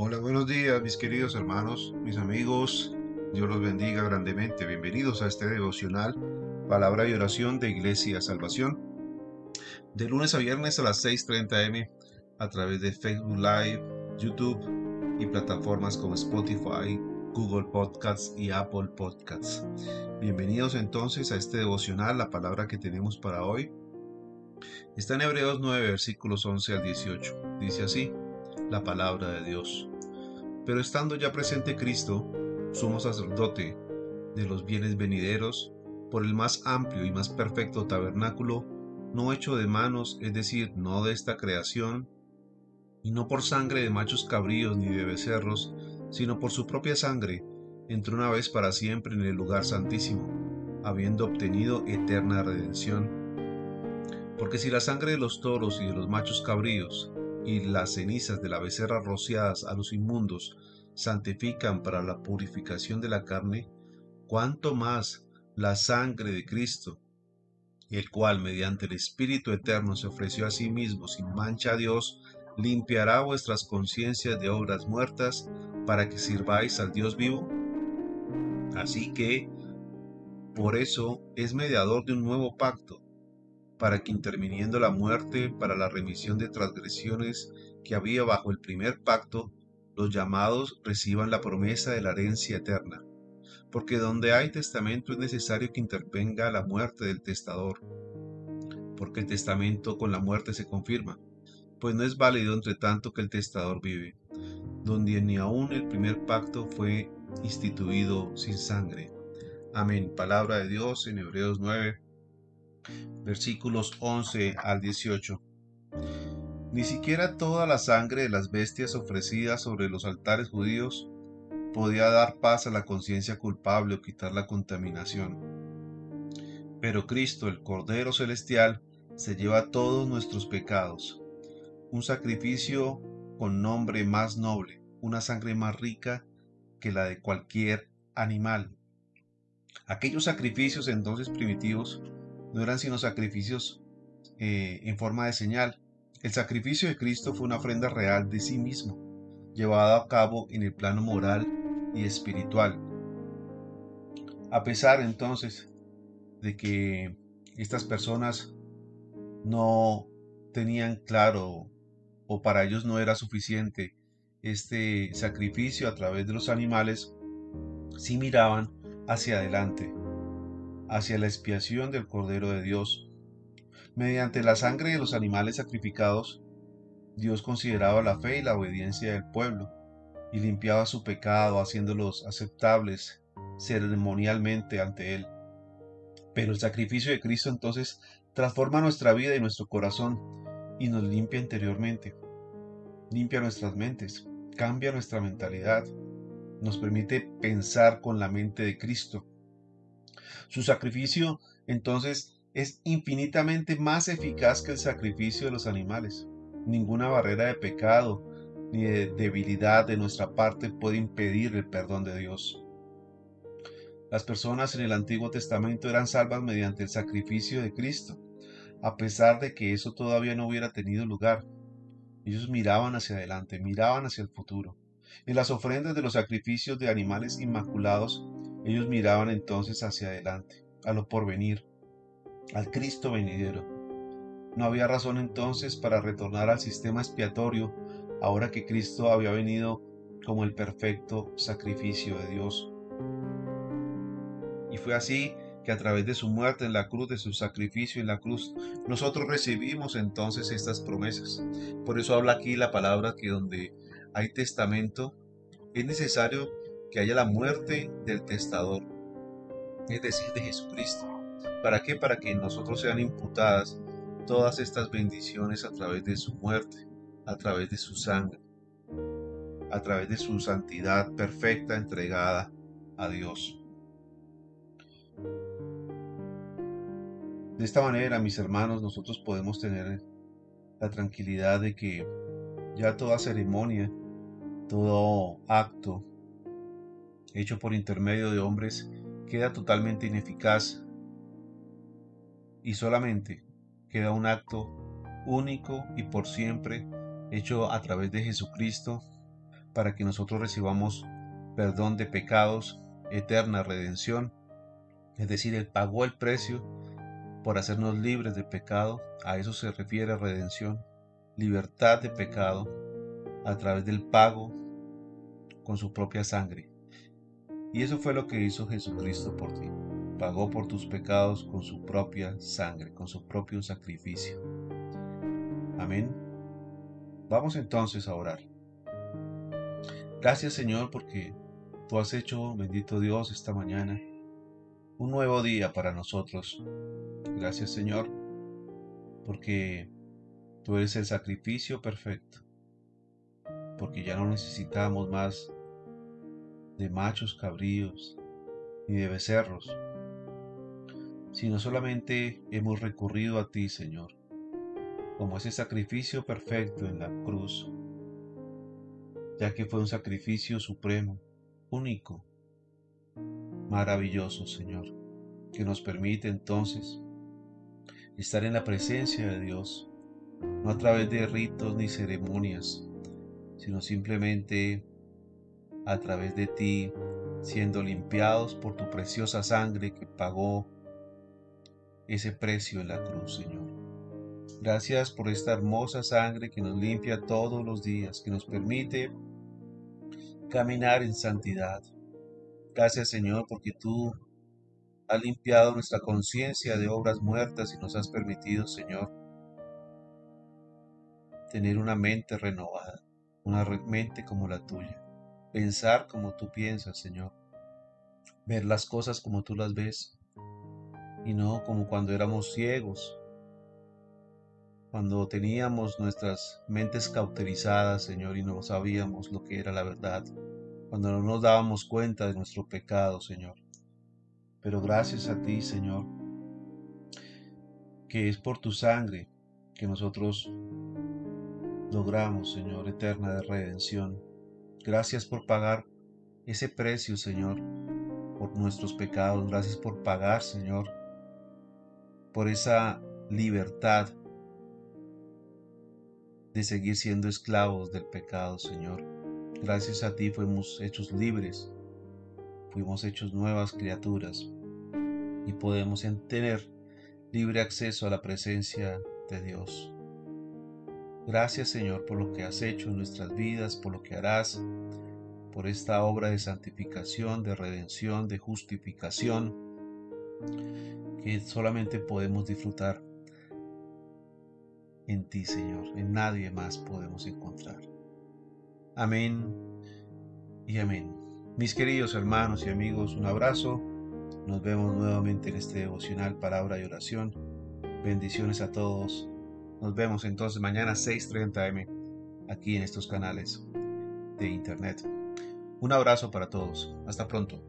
Hola, buenos días mis queridos hermanos, mis amigos. Dios los bendiga grandemente. Bienvenidos a este devocional, palabra y oración de Iglesia Salvación. De lunes a viernes a las 6.30 m a través de Facebook Live, YouTube y plataformas como Spotify, Google Podcasts y Apple Podcasts. Bienvenidos entonces a este devocional, la palabra que tenemos para hoy. Está en Hebreos 9, versículos 11 al 18. Dice así la palabra de Dios. Pero estando ya presente Cristo, sumo sacerdote de los bienes venideros, por el más amplio y más perfecto tabernáculo, no hecho de manos, es decir, no de esta creación, y no por sangre de machos cabríos ni de becerros, sino por su propia sangre, entró una vez para siempre en el lugar santísimo, habiendo obtenido eterna redención. Porque si la sangre de los toros y de los machos cabríos y las cenizas de la becerra rociadas a los inmundos santifican para la purificación de la carne, cuanto más la sangre de Cristo, el cual mediante el Espíritu Eterno se ofreció a sí mismo sin mancha a Dios, limpiará vuestras conciencias de obras muertas para que sirváis al Dios vivo. Así que, por eso es mediador de un nuevo pacto para que interviniendo la muerte para la remisión de transgresiones que había bajo el primer pacto, los llamados reciban la promesa de la herencia eterna. Porque donde hay testamento es necesario que intervenga la muerte del testador, porque el testamento con la muerte se confirma, pues no es válido entre tanto que el testador vive, donde ni aun el primer pacto fue instituido sin sangre. Amén. Palabra de Dios en Hebreos 9, versículos 11 al 18. Ni siquiera toda la sangre de las bestias ofrecidas sobre los altares judíos podía dar paz a la conciencia culpable o quitar la contaminación. Pero Cristo, el Cordero Celestial, se lleva todos nuestros pecados. Un sacrificio con nombre más noble, una sangre más rica que la de cualquier animal. Aquellos sacrificios entonces primitivos no eran sino sacrificios eh, en forma de señal. El sacrificio de Cristo fue una ofrenda real de sí mismo, llevada a cabo en el plano moral y espiritual. A pesar entonces de que estas personas no tenían claro o para ellos no era suficiente este sacrificio a través de los animales, sí miraban hacia adelante, hacia la expiación del Cordero de Dios. Mediante la sangre de los animales sacrificados, Dios consideraba la fe y la obediencia del pueblo y limpiaba su pecado haciéndolos aceptables ceremonialmente ante Él. Pero el sacrificio de Cristo entonces transforma nuestra vida y nuestro corazón y nos limpia interiormente. Limpia nuestras mentes, cambia nuestra mentalidad, nos permite pensar con la mente de Cristo su sacrificio entonces es infinitamente más eficaz que el sacrificio de los animales. Ninguna barrera de pecado ni de debilidad de nuestra parte puede impedir el perdón de Dios. Las personas en el Antiguo Testamento eran salvas mediante el sacrificio de Cristo, a pesar de que eso todavía no hubiera tenido lugar. Ellos miraban hacia adelante, miraban hacia el futuro. En las ofrendas de los sacrificios de animales inmaculados ellos miraban entonces hacia adelante, a lo porvenir, al Cristo venidero. No había razón entonces para retornar al sistema expiatorio ahora que Cristo había venido como el perfecto sacrificio de Dios. Y fue así que a través de su muerte en la cruz, de su sacrificio en la cruz, nosotros recibimos entonces estas promesas. Por eso habla aquí la palabra que donde hay testamento, es necesario que haya la muerte del testador, es decir, de Jesucristo. ¿Para qué? Para que nosotros sean imputadas todas estas bendiciones a través de su muerte, a través de su sangre, a través de su santidad perfecta entregada a Dios. De esta manera, mis hermanos, nosotros podemos tener la tranquilidad de que ya toda ceremonia, todo acto, hecho por intermedio de hombres queda totalmente ineficaz y solamente queda un acto único y por siempre hecho a través de Jesucristo para que nosotros recibamos perdón de pecados, eterna redención, es decir, Él pagó el precio por hacernos libres de pecado, a eso se refiere redención, libertad de pecado a través del pago con su propia sangre. Y eso fue lo que hizo Jesucristo por ti. Pagó por tus pecados con su propia sangre, con su propio sacrificio. Amén. Vamos entonces a orar. Gracias Señor porque tú has hecho, bendito Dios, esta mañana un nuevo día para nosotros. Gracias Señor porque tú eres el sacrificio perfecto. Porque ya no necesitamos más de machos cabríos ni de becerros, sino solamente hemos recurrido a ti, Señor, como ese sacrificio perfecto en la cruz, ya que fue un sacrificio supremo, único, maravilloso, Señor, que nos permite entonces estar en la presencia de Dios, no a través de ritos ni ceremonias, sino simplemente a través de ti, siendo limpiados por tu preciosa sangre que pagó ese precio en la cruz, Señor. Gracias por esta hermosa sangre que nos limpia todos los días, que nos permite caminar en santidad. Gracias, Señor, porque tú has limpiado nuestra conciencia de obras muertas y nos has permitido, Señor, tener una mente renovada, una mente como la tuya pensar como tú piensas, Señor, ver las cosas como tú las ves y no como cuando éramos ciegos, cuando teníamos nuestras mentes cauterizadas, Señor, y no sabíamos lo que era la verdad, cuando no nos dábamos cuenta de nuestro pecado, Señor. Pero gracias a ti, Señor, que es por tu sangre que nosotros logramos, Señor, eterna de redención. Gracias por pagar ese precio, Señor, por nuestros pecados. Gracias por pagar, Señor, por esa libertad de seguir siendo esclavos del pecado, Señor. Gracias a ti fuimos hechos libres, fuimos hechos nuevas criaturas y podemos tener libre acceso a la presencia de Dios. Gracias Señor por lo que has hecho en nuestras vidas, por lo que harás, por esta obra de santificación, de redención, de justificación, que solamente podemos disfrutar en ti Señor, en nadie más podemos encontrar. Amén y amén. Mis queridos hermanos y amigos, un abrazo. Nos vemos nuevamente en este devocional palabra y oración. Bendiciones a todos. Nos vemos entonces mañana 6.30 m aquí en estos canales de internet. Un abrazo para todos. Hasta pronto.